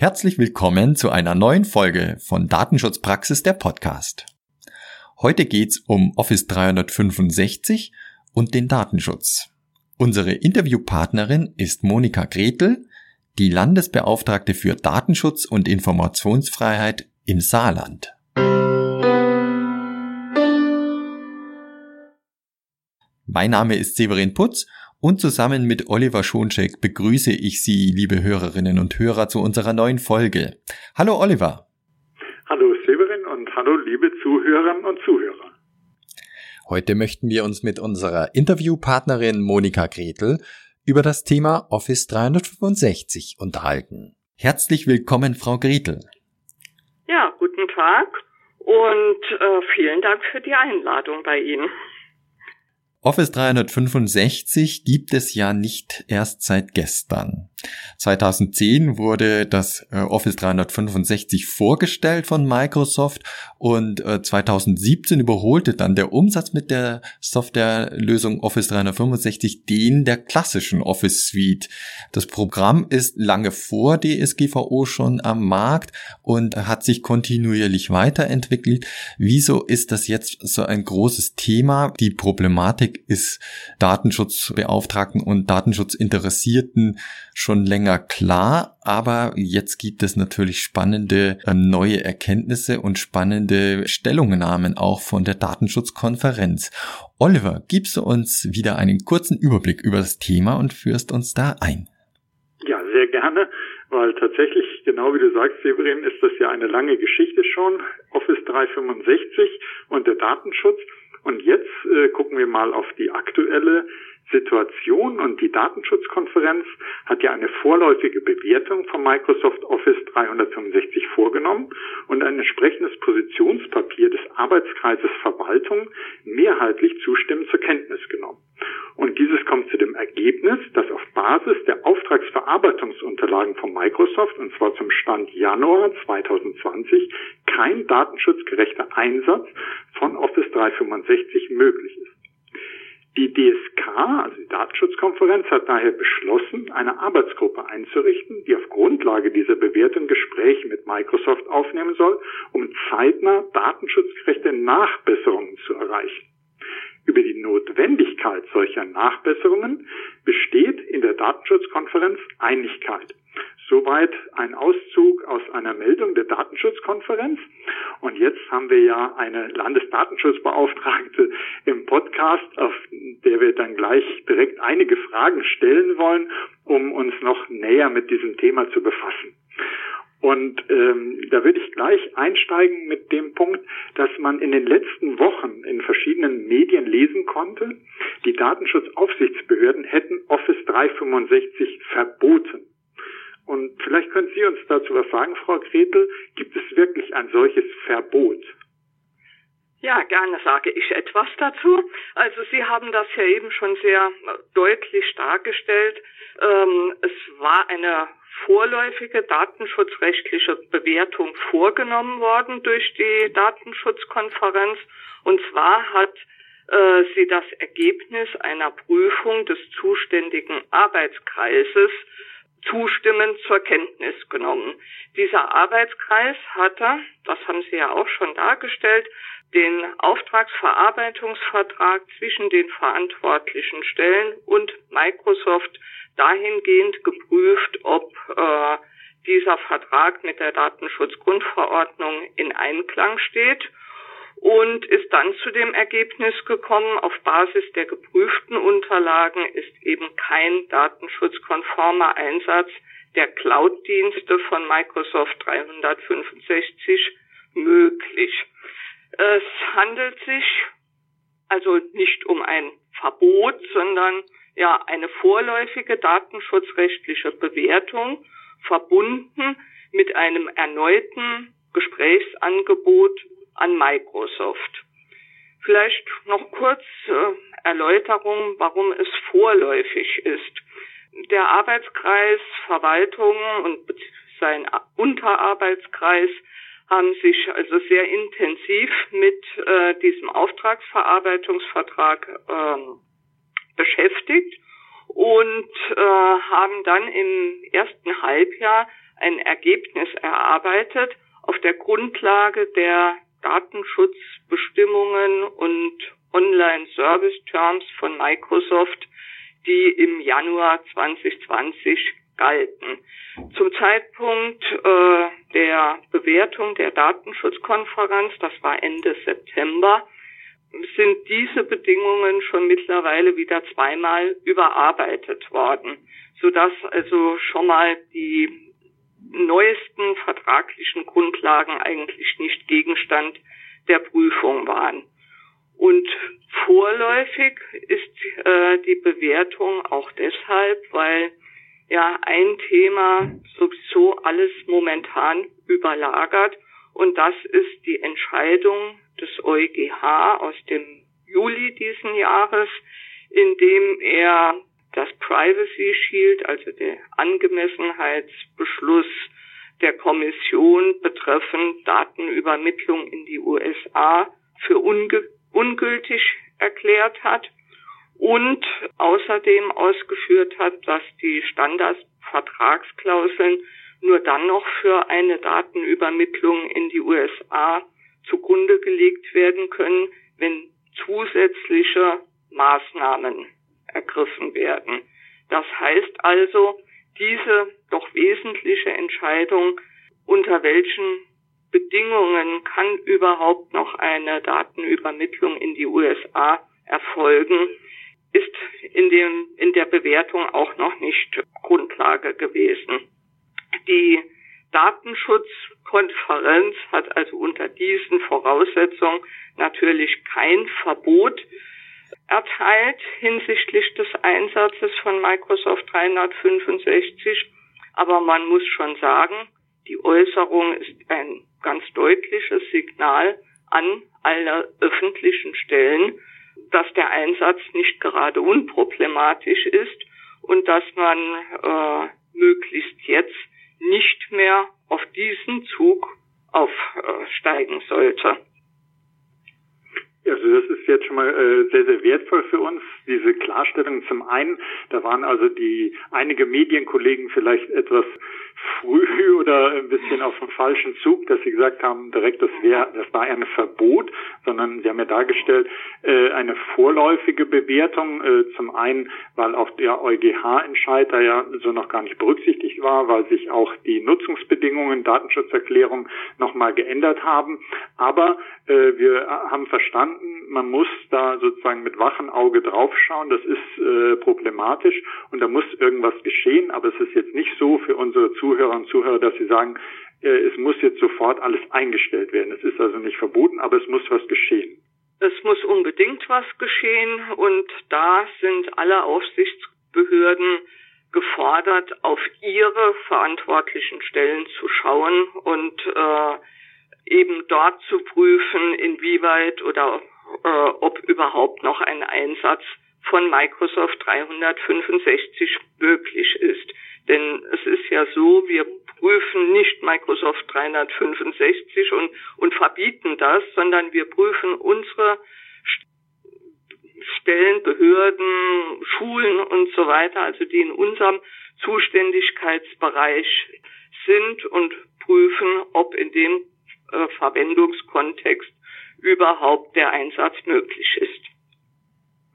Herzlich willkommen zu einer neuen Folge von Datenschutzpraxis der Podcast. Heute geht's um Office 365 und den Datenschutz. Unsere Interviewpartnerin ist Monika Gretel, die Landesbeauftragte für Datenschutz und Informationsfreiheit im Saarland. Mein Name ist Severin Putz und zusammen mit Oliver Schoncheck begrüße ich Sie, liebe Hörerinnen und Hörer, zu unserer neuen Folge. Hallo Oliver. Hallo Severin und hallo liebe Zuhörerinnen und Zuhörer. Heute möchten wir uns mit unserer Interviewpartnerin Monika Gretel über das Thema Office 365 unterhalten. Herzlich willkommen, Frau Gretel. Ja, guten Tag und äh, vielen Dank für die Einladung bei Ihnen. Office 365 gibt es ja nicht erst seit gestern. 2010 wurde das äh, Office 365 vorgestellt von Microsoft und 2017 äh, überholte dann der Umsatz mit der Softwarelösung Office 365 den der klassischen Office Suite. Das Programm ist lange vor DSGVO schon am Markt und hat sich kontinuierlich weiterentwickelt. Wieso ist das jetzt so ein großes Thema? Die Problematik Thematik ist Datenschutzbeauftragten und Datenschutzinteressierten schon länger klar, aber jetzt gibt es natürlich spannende äh, neue Erkenntnisse und spannende Stellungnahmen auch von der Datenschutzkonferenz. Oliver, gibst du uns wieder einen kurzen Überblick über das Thema und führst uns da ein? Ja, sehr gerne, weil tatsächlich, genau wie du sagst, Severin, ist das ja eine lange Geschichte schon, Office 365 und der Datenschutz. Und jetzt äh, gucken wir mal auf die aktuelle Situation und die Datenschutzkonferenz hat ja eine vorläufige Bewertung von Microsoft Office 365 vorgenommen und ein entsprechendes Positionspapier des Arbeitskreises Verwaltung mehrheitlich zustimmend zur Kenntnis genommen. Und dieses kommt zu dem Ergebnis, dass auf Basis der Auftragsverarbeitungsunterlagen von Microsoft, und zwar zum Stand Januar 2020, kein datenschutzgerechter Einsatz von Office 365 möglich ist. Die DSK, also die Datenschutzkonferenz, hat daher beschlossen, eine Arbeitsgruppe einzurichten, die auf Grundlage dieser Bewertung Gespräche mit Microsoft aufnehmen soll, um zeitnah datenschutzgerechte Nachbesserungen zu erreichen. Über die Notwendigkeit solcher Nachbesserungen besteht in der Datenschutzkonferenz Einigkeit. Soweit ein Auszug aus einer Meldung der Datenschutzkonferenz. Und jetzt haben wir ja eine Landesdatenschutzbeauftragte im Podcast, auf der wir dann gleich direkt einige Fragen stellen wollen, um uns noch näher mit diesem Thema zu befassen. Und ähm, da würde ich gleich einsteigen mit dem Punkt, dass man in den letzten Wochen in verschiedenen Medien lesen konnte, die Datenschutzaufsichtsbehörden hätten Office 365 verboten. Und vielleicht können Sie uns dazu was sagen, Frau Gretel. Gibt es wirklich ein solches Verbot? Ja, gerne sage ich etwas dazu. Also Sie haben das ja eben schon sehr deutlich dargestellt. Ähm, es war eine vorläufige datenschutzrechtliche Bewertung vorgenommen worden durch die Datenschutzkonferenz. Und zwar hat äh, sie das Ergebnis einer Prüfung des zuständigen Arbeitskreises zustimmend zur Kenntnis genommen. Dieser Arbeitskreis hatte, das haben Sie ja auch schon dargestellt, den Auftragsverarbeitungsvertrag zwischen den verantwortlichen Stellen und Microsoft dahingehend geprüft, ob äh, dieser Vertrag mit der Datenschutzgrundverordnung in Einklang steht und ist dann zu dem Ergebnis gekommen, auf Basis der geprüften Unterlagen ist eben kein datenschutzkonformer Einsatz der Cloud-Dienste von Microsoft 365 möglich. Es handelt sich also nicht um ein Verbot, sondern ja eine vorläufige datenschutzrechtliche Bewertung verbunden mit einem erneuten Gesprächsangebot an Microsoft. Vielleicht noch kurz äh, Erläuterung, warum es vorläufig ist. Der Arbeitskreis Verwaltung und sein Unterarbeitskreis haben sich also sehr intensiv mit äh, diesem Auftragsverarbeitungsvertrag ähm, beschäftigt und äh, haben dann im ersten Halbjahr ein Ergebnis erarbeitet auf der Grundlage der Datenschutzbestimmungen und Online-Service-Terms von Microsoft, die im Januar 2020 galten. Zum Zeitpunkt äh, der Bewertung der Datenschutzkonferenz, das war Ende September, sind diese Bedingungen schon mittlerweile wieder zweimal überarbeitet worden, sodass also schon mal die neuesten vertraglichen Grundlagen eigentlich nicht Gegenstand der Prüfung waren. Und vorläufig ist äh, die Bewertung auch deshalb, weil ja ein Thema sowieso alles momentan überlagert und das ist die Entscheidung des EuGH aus dem Juli diesen Jahres, in dem er das Privacy Shield, also der Angemessenheitsbeschluss der Kommission betreffend Datenübermittlung in die USA für ungültig erklärt hat und außerdem ausgeführt hat, dass die Standardvertragsklauseln nur dann noch für eine Datenübermittlung in die USA zugrunde gelegt werden können, wenn zusätzliche Maßnahmen ergriffen werden. Das heißt also, diese doch wesentliche Entscheidung, unter welchen Bedingungen kann überhaupt noch eine Datenübermittlung in die USA erfolgen, ist in dem, in der Bewertung auch noch nicht Grundlage gewesen. Die Datenschutzkonferenz hat also unter diesen Voraussetzungen natürlich kein Verbot erteilt hinsichtlich des Einsatzes von Microsoft 365. Aber man muss schon sagen, die Äußerung ist ein ganz deutliches Signal an alle öffentlichen Stellen, dass der Einsatz nicht gerade unproblematisch ist und dass man äh, möglichst jetzt nicht mehr auf diesen Zug aufsteigen sollte. Also das ist jetzt schon mal äh, sehr, sehr wertvoll für uns, diese Klarstellung. Zum einen, da waren also die einige Medienkollegen vielleicht etwas früh oder ein bisschen auf dem falschen Zug, dass sie gesagt haben, direkt das wäre, das war ein Verbot, sondern sie haben ja dargestellt, äh, eine vorläufige Bewertung, äh, zum einen, weil auch der EuGH-Entscheid da ja so noch gar nicht berücksichtigt war, weil sich auch die Nutzungsbedingungen, Datenschutzerklärung nochmal geändert haben. Aber äh, wir haben verstanden, man muss da sozusagen mit wachem Auge draufschauen, das ist äh, problematisch und da muss irgendwas geschehen, aber es ist jetzt nicht so für unsere Zuhörer und Zuhörer, dass sie sagen, äh, es muss jetzt sofort alles eingestellt werden. Es ist also nicht verboten, aber es muss was geschehen. Es muss unbedingt was geschehen und da sind alle Aufsichtsbehörden gefordert, auf ihre verantwortlichen Stellen zu schauen und äh, eben dort zu prüfen, inwieweit oder äh, ob überhaupt noch ein Einsatz von Microsoft 365 möglich ist. Denn es ist ja so, wir prüfen nicht Microsoft 365 und, und verbieten das, sondern wir prüfen unsere Stellen, Behörden, Schulen und so weiter, also die in unserem Zuständigkeitsbereich sind und prüfen, ob in dem äh, Verwendungskontext überhaupt der Einsatz möglich ist.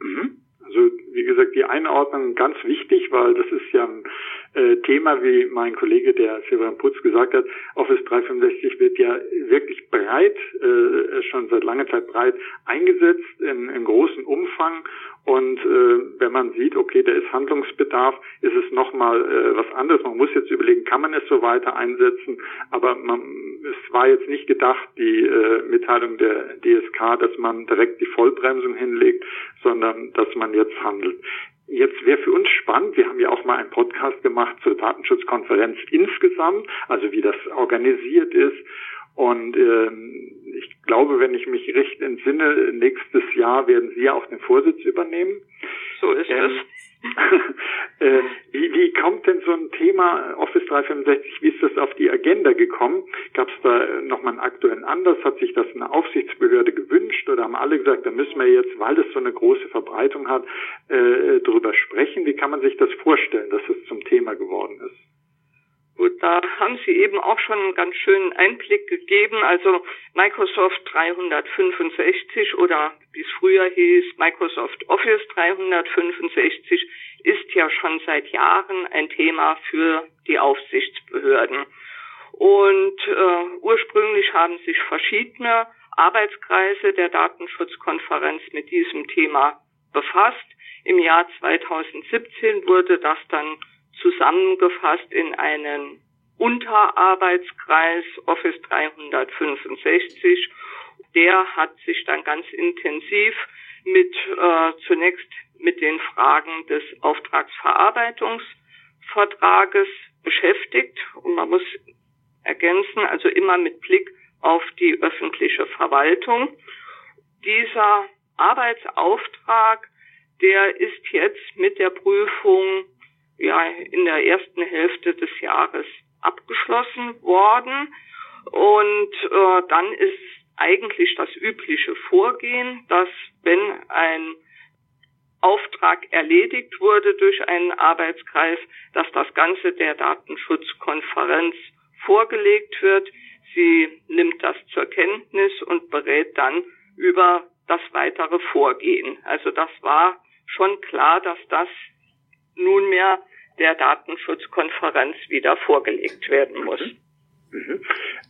Mhm. Also wie gesagt, die Einordnung ganz wichtig, weil das ist ja ein äh, Thema, wie mein Kollege, der Severin Putz gesagt hat, Office 365 wird ja wirklich breit, äh, schon seit langer Zeit breit eingesetzt, in, in großem Umfang. Und äh, wenn man sieht, okay, da ist Handlungsbedarf, ist es nochmal äh, was anderes. Man muss jetzt überlegen, kann man es so weiter einsetzen? Aber man, es war jetzt nicht gedacht, die äh, Mitteilung der DSK, dass man direkt die Vollbremsung hinlegt, sondern dass man jetzt handelt. Jetzt wäre für uns spannend, wir haben ja auch mal einen Podcast gemacht zur Datenschutzkonferenz insgesamt, also wie das organisiert ist. Und ähm, ich glaube, wenn ich mich recht entsinne, nächstes Jahr werden Sie ja auch den Vorsitz übernehmen. So ist ähm, es. äh, wie, wie kommt denn so ein Thema Office 365, wie ist das auf die Agenda gekommen? Gab es da nochmal einen aktuellen Anlass? Hat sich das eine Aufsichtsbehörde gewünscht oder haben alle gesagt, da müssen wir jetzt, weil das so eine große Verbreitung hat, äh, drüber sprechen? Wie kann man sich das vorstellen, dass es zum Thema geworden ist? Gut, da haben Sie eben auch schon einen ganz schönen Einblick gegeben. Also Microsoft 365 oder wie es früher hieß, Microsoft Office 365 ist ja schon seit Jahren ein Thema für die Aufsichtsbehörden. Und äh, ursprünglich haben sich verschiedene Arbeitskreise der Datenschutzkonferenz mit diesem Thema befasst. Im Jahr 2017 wurde das dann zusammengefasst in einen Unterarbeitskreis Office 365. Der hat sich dann ganz intensiv mit äh, zunächst mit den Fragen des Auftragsverarbeitungsvertrages beschäftigt und man muss ergänzen, also immer mit Blick auf die öffentliche Verwaltung. Dieser Arbeitsauftrag, der ist jetzt mit der Prüfung ja in der ersten Hälfte des Jahres abgeschlossen worden und äh, dann ist eigentlich das übliche Vorgehen, dass wenn ein Auftrag erledigt wurde durch einen Arbeitskreis, dass das Ganze der Datenschutzkonferenz vorgelegt wird. Sie nimmt das zur Kenntnis und berät dann über das weitere Vorgehen. Also das war schon klar, dass das nunmehr der Datenschutzkonferenz wieder vorgelegt werden muss. Mhm. Mhm.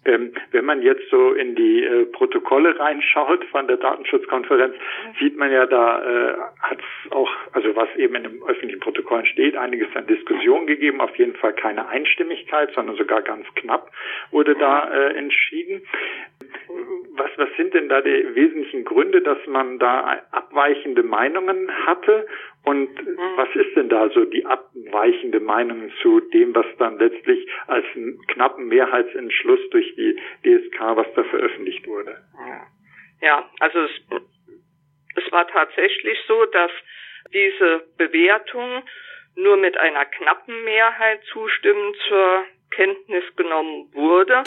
Ähm, wenn man jetzt so in die äh, Protokolle reinschaut von der Datenschutzkonferenz, sieht man ja, da äh, hat es auch, also was eben in den öffentlichen Protokollen steht, einiges an Diskussion gegeben, auf jeden Fall keine Einstimmigkeit, sondern sogar ganz knapp wurde da äh, entschieden. Was, was sind denn da die wesentlichen Gründe, dass man da abweichende Meinungen hatte und mhm. was ist denn da so die abweichende Meinung zu dem, was dann letztlich als knappen Mehrheitsentschluss durch die DSK, was da veröffentlicht wurde? Ja, also es, es war tatsächlich so, dass diese Bewertung nur mit einer knappen Mehrheit zustimmend zur Kenntnis genommen wurde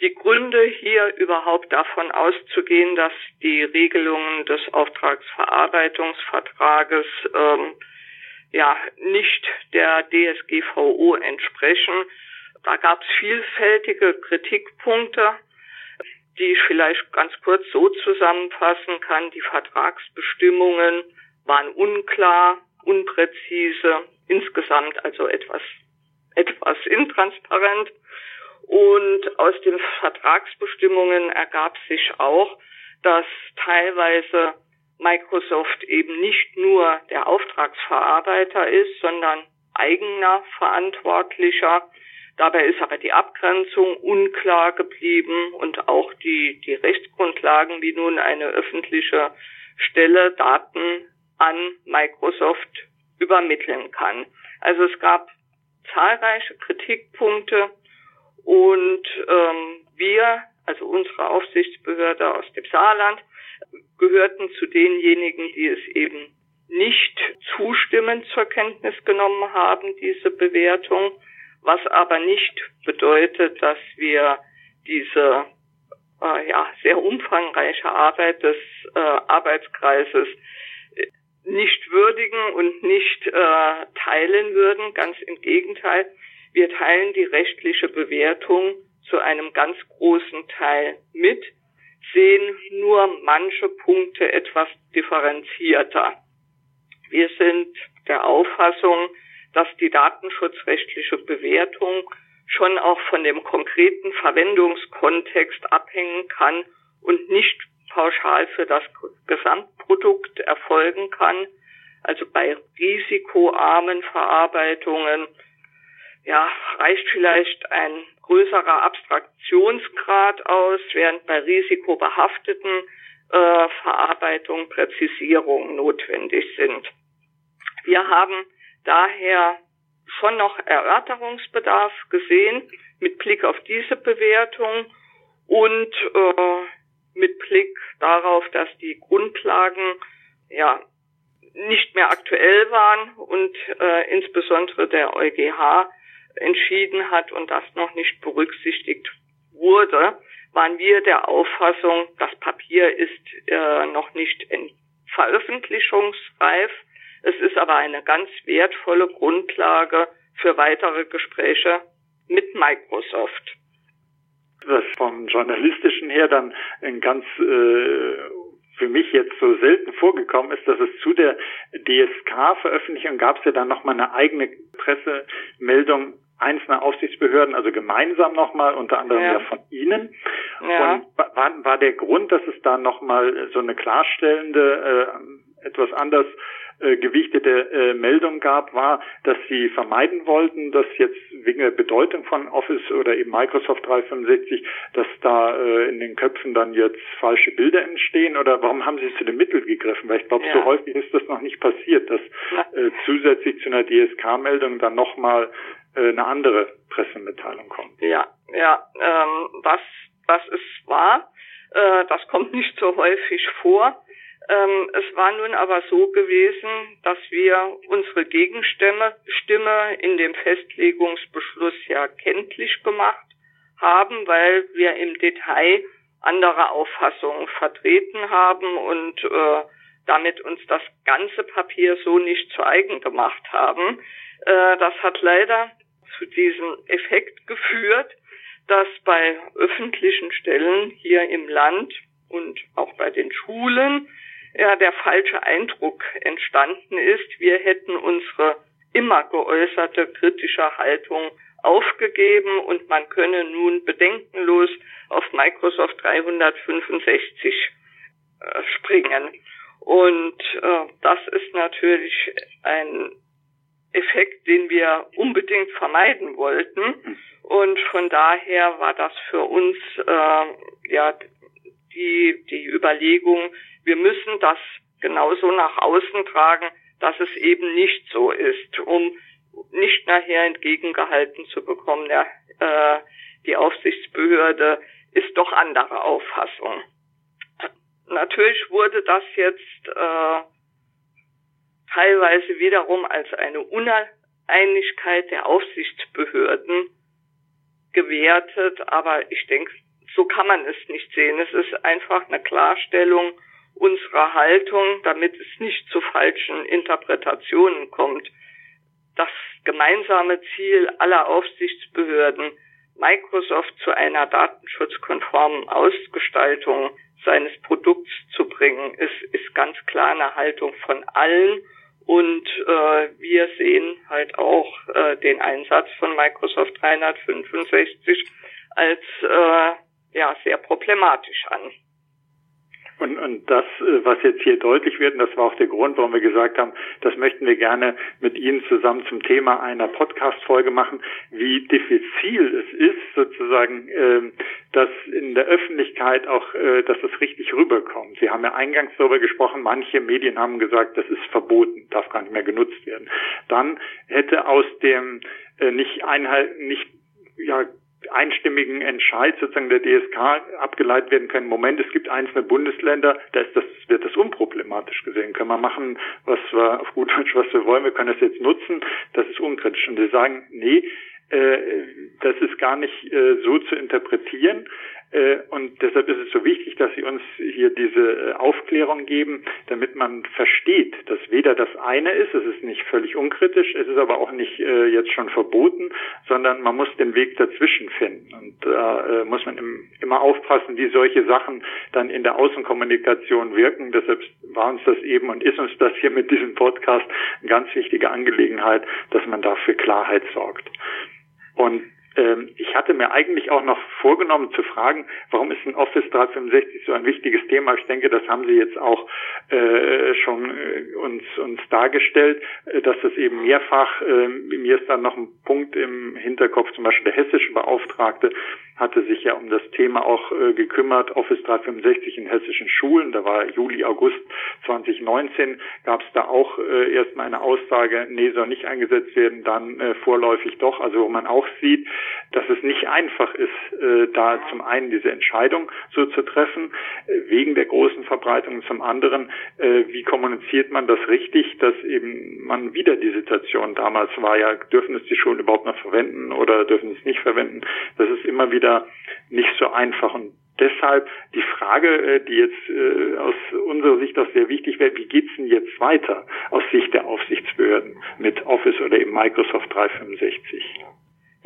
die Gründe hier überhaupt davon auszugehen, dass die Regelungen des Auftragsverarbeitungsvertrages ähm, ja nicht der DSGVO entsprechen. Da gab es vielfältige Kritikpunkte, die ich vielleicht ganz kurz so zusammenfassen kann. Die Vertragsbestimmungen waren unklar, unpräzise, insgesamt also etwas etwas intransparent. Und aus den Vertragsbestimmungen ergab sich auch, dass teilweise Microsoft eben nicht nur der Auftragsverarbeiter ist, sondern eigener Verantwortlicher. Dabei ist aber die Abgrenzung unklar geblieben und auch die, die Rechtsgrundlagen, wie nun eine öffentliche Stelle Daten an Microsoft übermitteln kann. Also es gab zahlreiche Kritikpunkte und ähm, wir, also unsere Aufsichtsbehörde aus dem Saarland, gehörten zu denjenigen, die es eben nicht zustimmend zur Kenntnis genommen haben, diese Bewertung, was aber nicht bedeutet, dass wir diese äh, ja, sehr umfangreiche Arbeit des äh, Arbeitskreises nicht würdigen und nicht äh, teilen würden. Ganz im Gegenteil. Wir teilen die rechtliche Bewertung zu einem ganz großen Teil mit, sehen nur manche Punkte etwas differenzierter. Wir sind der Auffassung, dass die datenschutzrechtliche Bewertung schon auch von dem konkreten Verwendungskontext abhängen kann und nicht pauschal für das Gesamtprodukt erfolgen kann. Also bei risikoarmen Verarbeitungen ja, reicht vielleicht ein größerer Abstraktionsgrad aus, während bei risikobehafteten äh, Verarbeitung Präzisierungen notwendig sind. Wir haben daher schon noch Erörterungsbedarf gesehen mit Blick auf diese Bewertung und äh, mit Blick darauf, dass die Grundlagen ja nicht mehr aktuell waren und äh, insbesondere der EuGH entschieden hat und das noch nicht berücksichtigt wurde, waren wir der Auffassung, das Papier ist äh, noch nicht in veröffentlichungsreif. Es ist aber eine ganz wertvolle Grundlage für weitere Gespräche mit Microsoft. Was vom journalistischen her dann ein ganz äh, für mich jetzt so selten vorgekommen ist, dass es zu der DSK-Veröffentlichung gab es ja dann nochmal eine eigene Pressemeldung einzelner Aufsichtsbehörden, also gemeinsam nochmal, unter anderem ja, ja von Ihnen. Ja. Und war, war der Grund, dass es da nochmal so eine klarstellende, äh, etwas anders äh, gewichtete äh, Meldung gab, war, dass sie vermeiden wollten, dass jetzt wegen der Bedeutung von Office oder eben Microsoft 365, dass da äh, in den Köpfen dann jetzt falsche Bilder entstehen oder warum haben sie zu den Mitteln gegriffen? Weil ich glaube, ja. so häufig ist das noch nicht passiert, dass äh, zusätzlich zu einer DSK-Meldung dann nochmal eine andere Pressemitteilung kommt. Ja, ja, ähm, das, das ist wahr. Äh, das kommt nicht so häufig vor. Ähm, es war nun aber so gewesen, dass wir unsere Gegenstimme Stimme in dem Festlegungsbeschluss ja kenntlich gemacht haben, weil wir im Detail andere Auffassungen vertreten haben und äh, damit uns das ganze Papier so nicht zu eigen gemacht haben. Äh, das hat leider zu diesem Effekt geführt, dass bei öffentlichen Stellen hier im Land und auch bei den Schulen ja der falsche Eindruck entstanden ist, wir hätten unsere immer geäußerte kritische Haltung aufgegeben und man könne nun bedenkenlos auf Microsoft 365 äh, springen. Und äh, das ist natürlich ein Effekt, den wir unbedingt vermeiden wollten. Und von daher war das für uns äh, ja die die Überlegung, wir müssen das genauso nach außen tragen, dass es eben nicht so ist, um nicht nachher entgegengehalten zu bekommen, ja, äh, die Aufsichtsbehörde ist doch anderer Auffassung. Natürlich wurde das jetzt äh, teilweise wiederum als eine Uneinigkeit der Aufsichtsbehörden gewertet, aber ich denke, so kann man es nicht sehen. Es ist einfach eine Klarstellung unserer Haltung, damit es nicht zu falschen Interpretationen kommt. Das gemeinsame Ziel aller Aufsichtsbehörden, Microsoft zu einer datenschutzkonformen Ausgestaltung seines Produkts zu bringen, ist, ist ganz klar eine Haltung von allen. Und äh, wir sehen halt auch äh, den Einsatz von Microsoft 365 als äh, ja sehr problematisch an. Und, und das, äh, was jetzt hier deutlich wird, und das war auch der Grund, warum wir gesagt haben, das möchten wir gerne mit Ihnen zusammen zum Thema einer Podcast-Folge machen, wie diffizil es ist, sozusagen, ähm, dass in der Öffentlichkeit auch, äh, dass es richtig rüberkommt. Sie haben ja eingangs darüber gesprochen, manche Medien haben gesagt, das ist verboten, darf gar nicht mehr genutzt werden. Dann hätte aus dem äh, nicht einhalten, nicht ja, einstimmigen Entscheid sozusagen der DSK abgeleitet werden können. Moment, es gibt einzelne Bundesländer, da ist das, wird das unproblematisch gesehen. Können wir machen, was wir auf gut Deutsch, was wir wollen, wir können das jetzt nutzen, das ist unkritisch. Und wir sagen, nee, äh, das ist gar nicht äh, so zu interpretieren. Äh, und deshalb ist es so wichtig, dass Sie uns hier diese äh, Aufklärung geben, damit man versteht, dass weder das eine ist, es ist nicht völlig unkritisch, es ist aber auch nicht äh, jetzt schon verboten, sondern man muss den Weg dazwischen finden. Und da muss man immer aufpassen, wie solche Sachen dann in der Außenkommunikation wirken. Deshalb war uns das eben und ist uns das hier mit diesem Podcast eine ganz wichtige Angelegenheit, dass man dafür Klarheit sorgt. Und ähm, ich hatte mir eigentlich auch noch vorgenommen zu fragen, warum ist ein Office 365 so ein wichtiges Thema? Ich denke, das haben Sie jetzt auch äh, schon äh, uns, uns dargestellt, äh, dass das eben mehrfach, äh, mir ist dann noch ein Punkt im Hinterkopf, zum Beispiel der hessische Beauftragte hatte sich ja um das Thema auch äh, gekümmert, Office 365 in hessischen Schulen. Da war Juli, August 2019, gab es da auch äh, erstmal eine Aussage, nee, soll nicht eingesetzt werden, dann äh, vorläufig doch. Also wo man auch sieht, dass es nicht einfach ist, äh, da zum einen diese Entscheidung so zu treffen, äh, wegen der großen Verbreitung, zum anderen, äh, wie kommuniziert man das richtig, dass eben man wieder die Situation damals war, ja, dürfen es die Schulen überhaupt noch verwenden oder dürfen es nicht verwenden. Das ist immer wieder wieder nicht so einfach. Und deshalb die Frage, äh, die jetzt äh, aus unserer Sicht auch sehr wichtig wäre, wie geht's denn jetzt weiter aus Sicht der Aufsichtsbehörden mit Office oder eben Microsoft 365?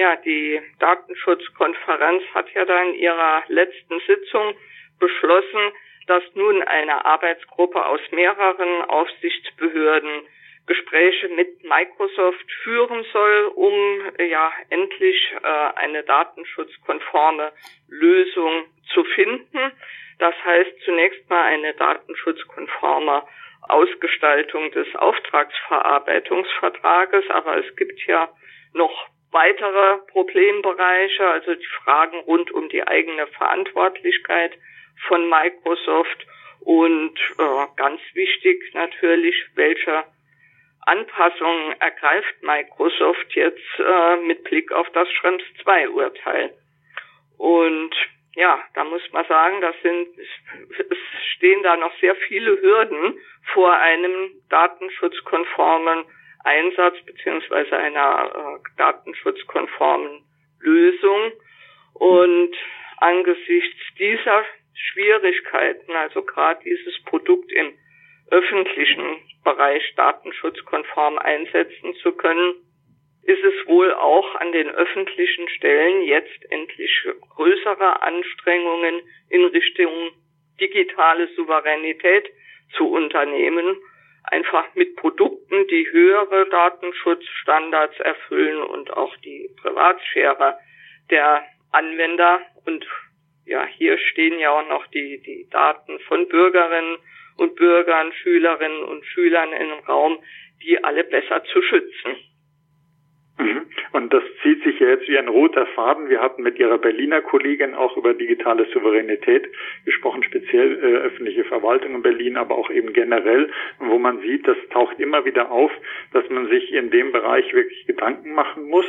Ja, die Datenschutzkonferenz hat ja da in ihrer letzten Sitzung beschlossen, dass nun eine Arbeitsgruppe aus mehreren Aufsichtsbehörden Gespräche mit Microsoft führen soll, um ja endlich äh, eine datenschutzkonforme Lösung zu finden. Das heißt zunächst mal eine datenschutzkonforme Ausgestaltung des Auftragsverarbeitungsvertrages, aber es gibt ja noch weitere Problembereiche, also die Fragen rund um die eigene Verantwortlichkeit von Microsoft und äh, ganz wichtig natürlich, welche Anpassungen ergreift Microsoft jetzt äh, mit Blick auf das Schrems 2 Urteil. Und ja, da muss man sagen, das sind, es stehen da noch sehr viele Hürden vor einem datenschutzkonformen Einsatz beziehungsweise einer äh, datenschutzkonformen Lösung. Und angesichts dieser Schwierigkeiten, also gerade dieses Produkt im öffentlichen Bereich datenschutzkonform einsetzen zu können, ist es wohl auch an den öffentlichen Stellen jetzt endlich größere Anstrengungen in Richtung digitale Souveränität zu unternehmen, einfach mit Produkten, die höhere Datenschutzstandards erfüllen und auch die Privatsphäre der Anwender und ja, hier stehen ja auch noch die, die Daten von Bürgerinnen und Bürgern, Schülerinnen und Schülern im Raum, die alle besser zu schützen. Mhm. Und das zieht sich ja jetzt wie ein roter Faden. Wir hatten mit Ihrer Berliner Kollegin auch über digitale Souveränität gesprochen, speziell äh, öffentliche Verwaltung in Berlin, aber auch eben generell, wo man sieht, das taucht immer wieder auf, dass man sich in dem Bereich wirklich Gedanken machen muss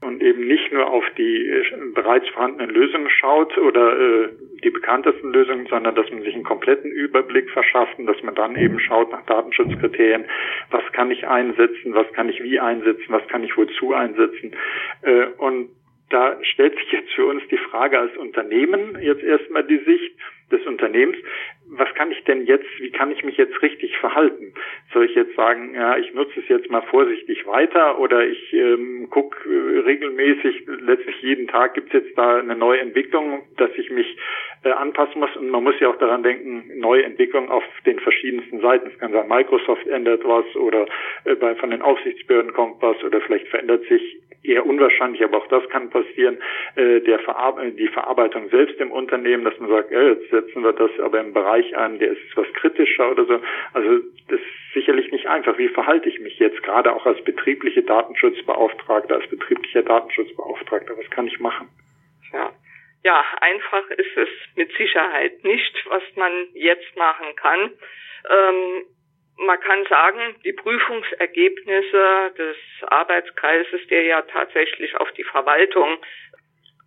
und eben nicht nur auf die äh, bereits vorhandenen Lösungen schaut oder äh, die bekanntesten Lösungen, sondern dass man sich einen kompletten Überblick verschafft und dass man dann eben schaut nach Datenschutzkriterien, was kann ich einsetzen, was kann ich wie einsetzen, was kann ich wozu einsetzen. Äh, und da stellt sich jetzt für uns die Frage als Unternehmen jetzt erstmal die Sicht des Unternehmens, was kann ich denn jetzt, wie kann ich mich jetzt richtig verhalten? Soll ich jetzt sagen, ja, ich nutze es jetzt mal vorsichtig weiter oder ich ähm, gucke äh, regelmäßig, letztlich jeden Tag gibt es jetzt da eine neue Entwicklung, dass ich mich äh, anpassen muss und man muss ja auch daran denken, neue Entwicklungen auf den verschiedensten Seiten. Es kann sein, Microsoft ändert was oder äh, bei, von den Aufsichtsbehörden kommt was oder vielleicht verändert sich eher unwahrscheinlich, aber auch das kann passieren, äh, der Verar die Verarbeitung selbst im Unternehmen, dass man sagt, ja, jetzt setzen wir das aber im Bereich an, der ist etwas kritischer oder so. Also das ist sicherlich nicht einfach. Wie verhalte ich mich jetzt gerade auch als betriebliche Datenschutzbeauftragte, als betrieblicher Datenschutzbeauftragter? Was kann ich machen? Ja. Ja, einfach ist es mit Sicherheit nicht, was man jetzt machen kann. Ähm, man kann sagen, die Prüfungsergebnisse des Arbeitskreises, der ja tatsächlich auf die Verwaltung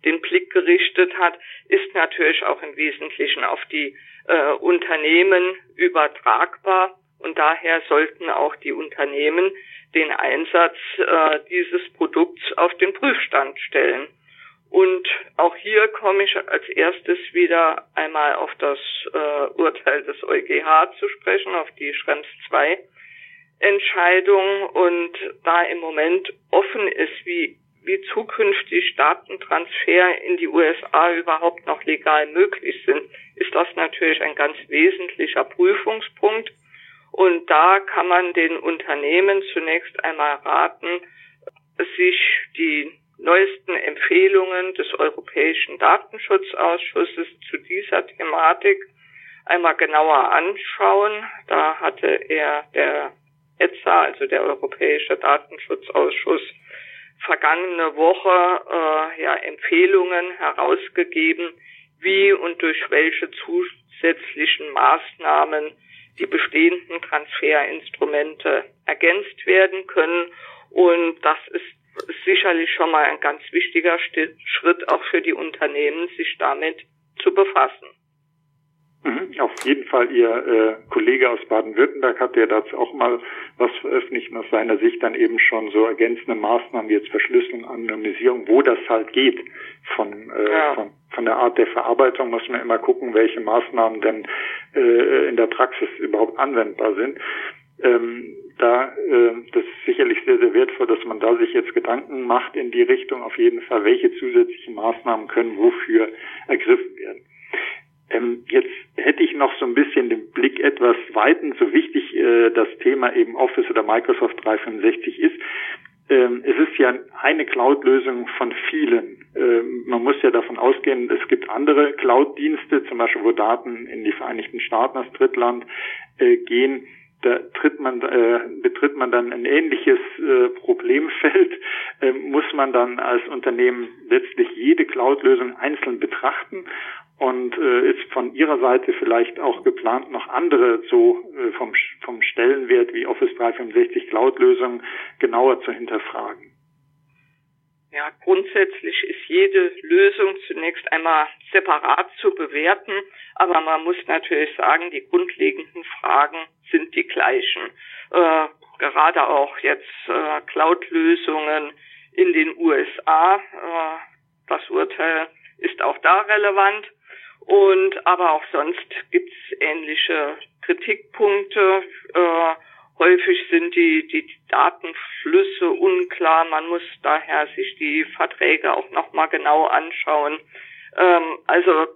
den Blick gerichtet hat, ist natürlich auch im Wesentlichen auf die äh, Unternehmen übertragbar und daher sollten auch die Unternehmen den Einsatz äh, dieses Produkts auf den Prüfstand stellen. Und auch hier komme ich als erstes wieder einmal auf das äh, Urteil des EuGH zu sprechen, auf die Schrems 2 Entscheidung und da im Moment offen ist, wie, wie zukünftig Datentransfer in die USA überhaupt noch legal möglich sind, ist das natürlich ein ganz wesentlicher Prüfungspunkt. Und da kann man den Unternehmen zunächst einmal raten, sich die neuesten Empfehlungen des Europäischen Datenschutzausschusses zu dieser Thematik einmal genauer anschauen. Da hatte er der ETSA, also der Europäische Datenschutzausschuss, vergangene Woche äh, ja Empfehlungen herausgegeben, wie und durch welche zusätzlichen Maßnahmen die bestehenden Transferinstrumente ergänzt werden können. Und das ist sicherlich schon mal ein ganz wichtiger Schritt auch für die Unternehmen, sich damit zu befassen. Mhm, auf jeden Fall. Ihr äh, Kollege aus Baden-Württemberg hat ja dazu auch mal was veröffentlicht aus seiner Sicht dann eben schon so ergänzende Maßnahmen wie jetzt Verschlüsselung, Anonymisierung, wo das halt geht. Von, äh, ja. von, von der Art der Verarbeitung muss man immer gucken, welche Maßnahmen denn äh, in der Praxis überhaupt anwendbar sind. Ähm, da, äh, das ist sicherlich sehr, sehr wertvoll, dass man da sich jetzt Gedanken macht in die Richtung auf jeden Fall, welche zusätzlichen Maßnahmen können wofür ergriffen werden. Ähm, jetzt hätte ich noch so ein bisschen den Blick etwas weiten, so wichtig äh, das Thema eben Office oder Microsoft 365 ist. Ähm, es ist ja eine Cloud-Lösung von vielen. Ähm, man muss ja davon ausgehen, es gibt andere Cloud-Dienste, zum Beispiel wo Daten in die Vereinigten Staaten als Drittland äh, gehen da tritt man, äh, betritt man dann ein ähnliches äh, Problemfeld, äh, muss man dann als Unternehmen letztlich jede Cloud-Lösung einzeln betrachten und äh, ist von Ihrer Seite vielleicht auch geplant, noch andere so äh, vom, vom Stellenwert wie Office 365 Cloud-Lösungen genauer zu hinterfragen? Ja, grundsätzlich ist jede Lösung zunächst einmal separat zu bewerten, aber man muss natürlich sagen, die grundlegenden Fragen sind die gleichen. Äh, gerade auch jetzt äh, Cloud-Lösungen in den USA. Äh, das Urteil ist auch da relevant. Und aber auch sonst gibt's ähnliche Kritikpunkte. Äh, häufig sind die, die Datenflüsse unklar. Man muss daher sich die Verträge auch nochmal genau anschauen. Ähm, also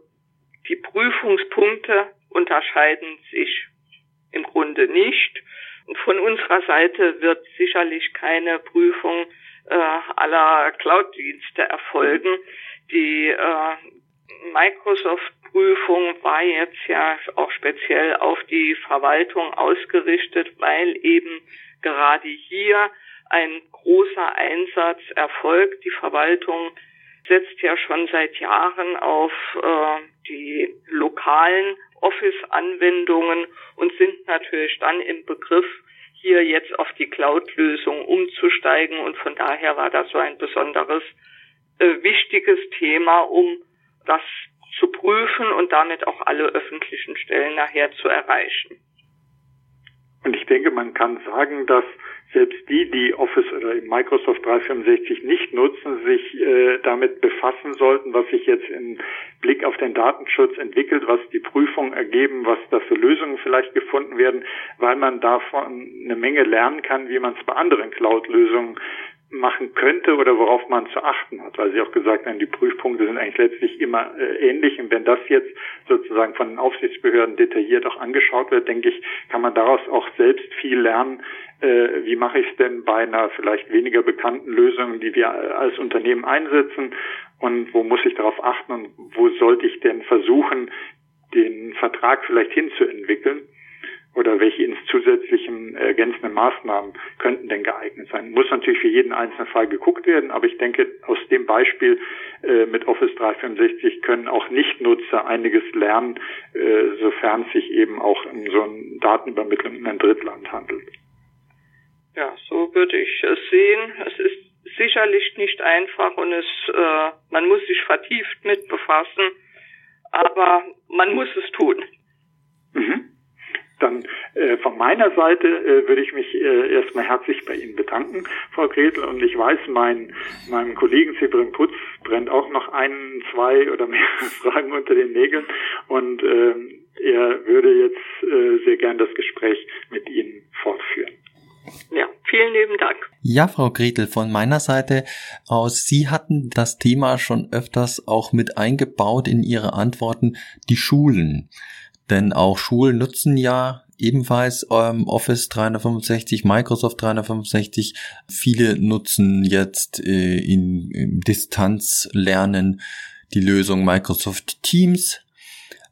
die Prüfungspunkte unterscheiden sich im Grunde nicht. Und von unserer Seite wird sicherlich keine Prüfung äh, aller Cloud-Dienste erfolgen. Die äh, Microsoft-Prüfung war jetzt ja auch speziell auf die Verwaltung ausgerichtet, weil eben gerade hier ein großer Einsatz erfolgt. Die Verwaltung setzt ja schon seit Jahren auf äh, die lokalen Office-Anwendungen und sind natürlich dann im Begriff, hier jetzt auf die Cloud-Lösung umzusteigen. Und von daher war das so ein besonderes äh, wichtiges Thema, um das zu prüfen und damit auch alle öffentlichen Stellen nachher zu erreichen. Und ich denke, man kann sagen, dass selbst die, die Office oder Microsoft 365 nicht nutzen, sich äh, damit befassen sollten, was sich jetzt im Blick auf den Datenschutz entwickelt, was die Prüfungen ergeben, was da für Lösungen vielleicht gefunden werden, weil man davon eine Menge lernen kann, wie man es bei anderen Cloud-Lösungen machen könnte oder worauf man zu achten hat, weil Sie auch gesagt haben, die Prüfpunkte sind eigentlich letztlich immer äh, ähnlich. Und wenn das jetzt sozusagen von den Aufsichtsbehörden detailliert auch angeschaut wird, denke ich, kann man daraus auch selbst viel lernen, äh, wie mache ich es denn bei einer vielleicht weniger bekannten Lösung, die wir als Unternehmen einsetzen? Und wo muss ich darauf achten und wo sollte ich denn versuchen, den Vertrag vielleicht hinzuentwickeln oder welche zusätzlichen äh, ergänzenden Maßnahmen könnten denn geeignet sein. Muss natürlich für jeden einzelnen Fall geguckt werden, aber ich denke, aus dem Beispiel äh, mit Office 365 können auch Nichtnutzer einiges lernen, äh, sofern es sich eben auch um so eine Datenübermittlung in ein Drittland handelt. Ja, so würde ich es sehen. Es ist sicherlich nicht einfach und es, äh, man muss sich vertieft mit befassen, aber man muss es tun. Mhm. Dann äh, von meiner Seite äh, würde ich mich äh, erstmal herzlich bei Ihnen bedanken, Frau Gretel. Und ich weiß, mein, meinem Kollegen Severin Putz brennt auch noch ein, zwei oder mehr Fragen unter den Nägeln. Und äh, er würde jetzt äh, sehr gern das Gespräch mit Ihnen fortführen. Ja, vielen lieben Dank. Ja, Frau Gretel, von meiner Seite aus, Sie hatten das Thema schon öfters auch mit eingebaut in Ihre Antworten, die Schulen. Denn auch Schulen nutzen ja ebenfalls ähm, Office 365, Microsoft 365. Viele nutzen jetzt äh, in, in Distanzlernen die Lösung Microsoft Teams.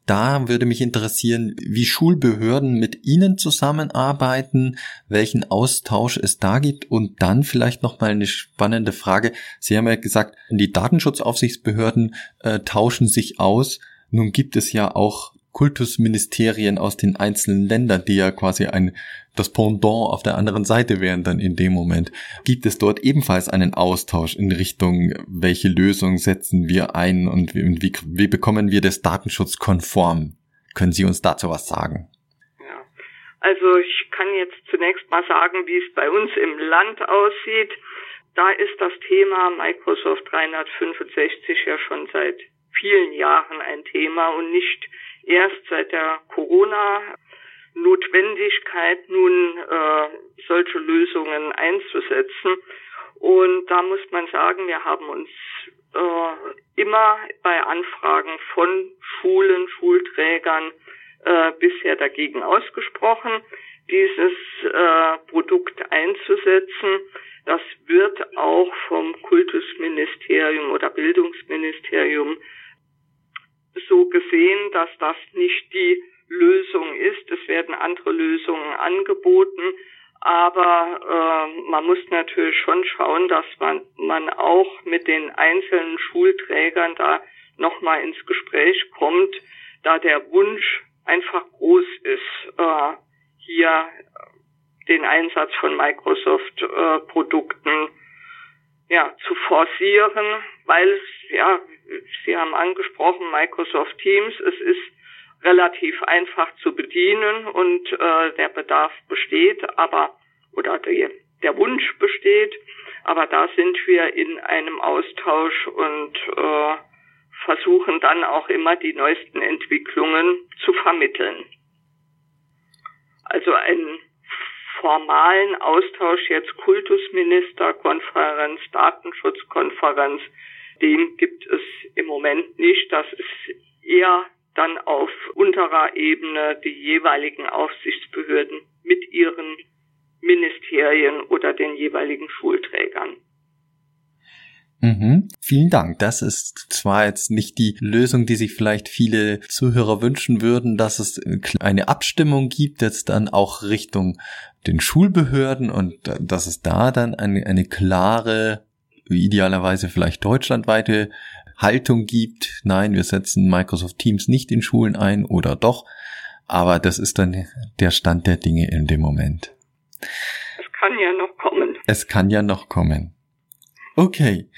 Da würde mich interessieren, wie Schulbehörden mit Ihnen zusammenarbeiten, welchen Austausch es da gibt und dann vielleicht noch mal eine spannende Frage. Sie haben ja gesagt, die Datenschutzaufsichtsbehörden äh, tauschen sich aus. Nun gibt es ja auch Kultusministerien aus den einzelnen Ländern, die ja quasi ein das Pendant auf der anderen Seite wären dann in dem Moment. Gibt es dort ebenfalls einen Austausch in Richtung, welche Lösung setzen wir ein und wie, wie, wie bekommen wir das datenschutzkonform? Können Sie uns dazu was sagen? Ja, also ich kann jetzt zunächst mal sagen, wie es bei uns im Land aussieht. Da ist das Thema Microsoft 365 ja schon seit vielen Jahren ein Thema und nicht erst seit der Corona Notwendigkeit, nun äh, solche Lösungen einzusetzen. Und da muss man sagen, wir haben uns äh, immer bei Anfragen von Schulen, Schulträgern äh, bisher dagegen ausgesprochen, dieses äh, Produkt einzusetzen. Das wird auch vom Kultusministerium oder Bildungsministerium so gesehen, dass das nicht die Lösung ist. Es werden andere Lösungen angeboten, aber äh, man muss natürlich schon schauen, dass man, man auch mit den einzelnen Schulträgern da nochmal ins Gespräch kommt, da der Wunsch einfach groß ist, äh, hier den Einsatz von Microsoft-Produkten äh, ja, zu forcieren, weil, ja, Sie haben angesprochen, Microsoft Teams, es ist relativ einfach zu bedienen und äh, der Bedarf besteht, aber oder die, der Wunsch besteht, aber da sind wir in einem Austausch und äh, versuchen dann auch immer die neuesten Entwicklungen zu vermitteln. Also einen formalen Austausch jetzt Kultusministerkonferenz, Datenschutzkonferenz, den gibt es im Moment nicht. Das ist eher dann auf unterer Ebene die jeweiligen Aufsichtsbehörden mit ihren Ministerien oder den jeweiligen Schulträgern. Mhm. Vielen Dank. Das ist zwar jetzt nicht die Lösung, die sich vielleicht viele Zuhörer wünschen würden, dass es eine Abstimmung gibt, jetzt dann auch Richtung den Schulbehörden und dass es da dann eine, eine klare, idealerweise vielleicht deutschlandweite Haltung gibt. Nein, wir setzen Microsoft Teams nicht in Schulen ein oder doch. Aber das ist dann der Stand der Dinge in dem Moment. Es kann ja noch kommen. Es kann ja noch kommen. Okay.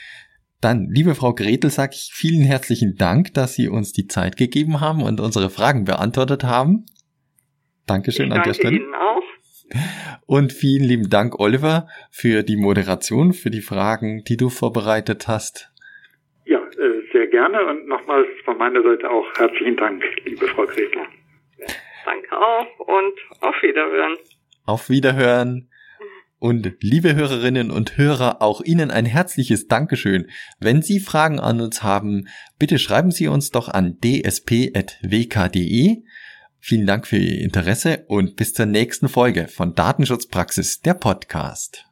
Dann, liebe Frau Gretel, sage ich vielen herzlichen Dank, dass Sie uns die Zeit gegeben haben und unsere Fragen beantwortet haben. Dankeschön ich an der Stelle. Ihnen auch. Und vielen lieben Dank, Oliver, für die Moderation, für die Fragen, die du vorbereitet hast. Ja, äh, sehr gerne und nochmals von meiner Seite auch herzlichen Dank, liebe Frau Gretel. Danke auch und auf Wiederhören. Auf Wiederhören. Und liebe Hörerinnen und Hörer, auch Ihnen ein herzliches Dankeschön. Wenn Sie Fragen an uns haben, bitte schreiben Sie uns doch an dsp.wk.de. Vielen Dank für Ihr Interesse und bis zur nächsten Folge von Datenschutzpraxis, der Podcast.